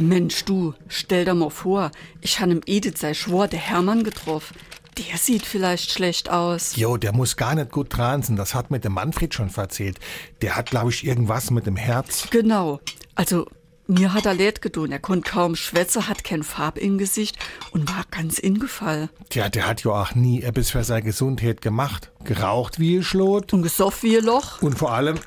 Mensch, du, stell dir mal vor, ich han im Edith sei Schwor der Hermann getroffen. Der sieht vielleicht schlecht aus. Jo, der muss gar nicht gut transen. Das hat mir der Manfred schon verzählt. Der hat, glaube ich, irgendwas mit dem Herz. Genau. Also, mir hat er leid gedun. Er konnte kaum schwätze, hat kein Farb im Gesicht und war ganz ingefallen. Tja, der hat ja auch nie etwas für seine Gesundheit gemacht. Geraucht wie ein Schlot. Und gesoff wie ein Loch. Und vor allem,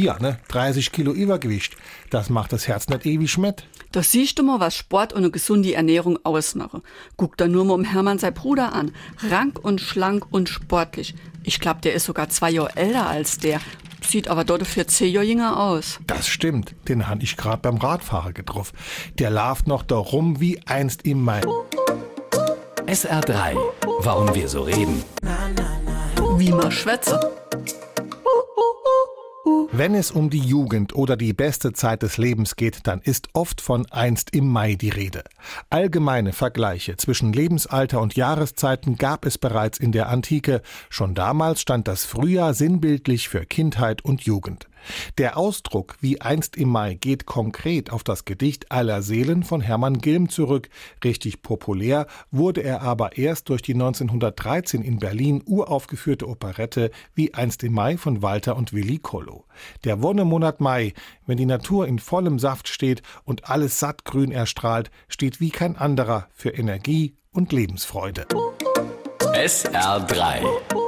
hier, ne, 30 Kilo Übergewicht. Das macht das Herz nicht ewig mit. Da siehst du mal, was Sport und eine gesunde Ernährung ausmachen. Guck da nur mal um Hermann sein Bruder an. Rank und schlank und sportlich. Ich glaub, der ist sogar zwei Jahre älter als der. Sieht aber dort für zehn Jahre jünger aus. Das stimmt. Den han ich grad beim Radfahrer getroffen. Der lauft noch da rum wie einst im Mai. SR3. Warum wir so reden. Wie man schwätze. Wenn es um die Jugend oder die beste Zeit des Lebens geht, dann ist oft von einst im Mai die Rede. Allgemeine Vergleiche zwischen Lebensalter und Jahreszeiten gab es bereits in der Antike. Schon damals stand das Frühjahr sinnbildlich für Kindheit und Jugend. Der Ausdruck wie einst im Mai geht konkret auf das Gedicht Aller Seelen von Hermann Gilm zurück. Richtig populär wurde er aber erst durch die 1913 in Berlin uraufgeführte Operette Wie einst im Mai von Walter und Willi Kollo. Der Wonnemonat Mai, wenn die Natur in vollem Saft steht und alles sattgrün erstrahlt, steht wie kein anderer für Energie und Lebensfreude. SR3.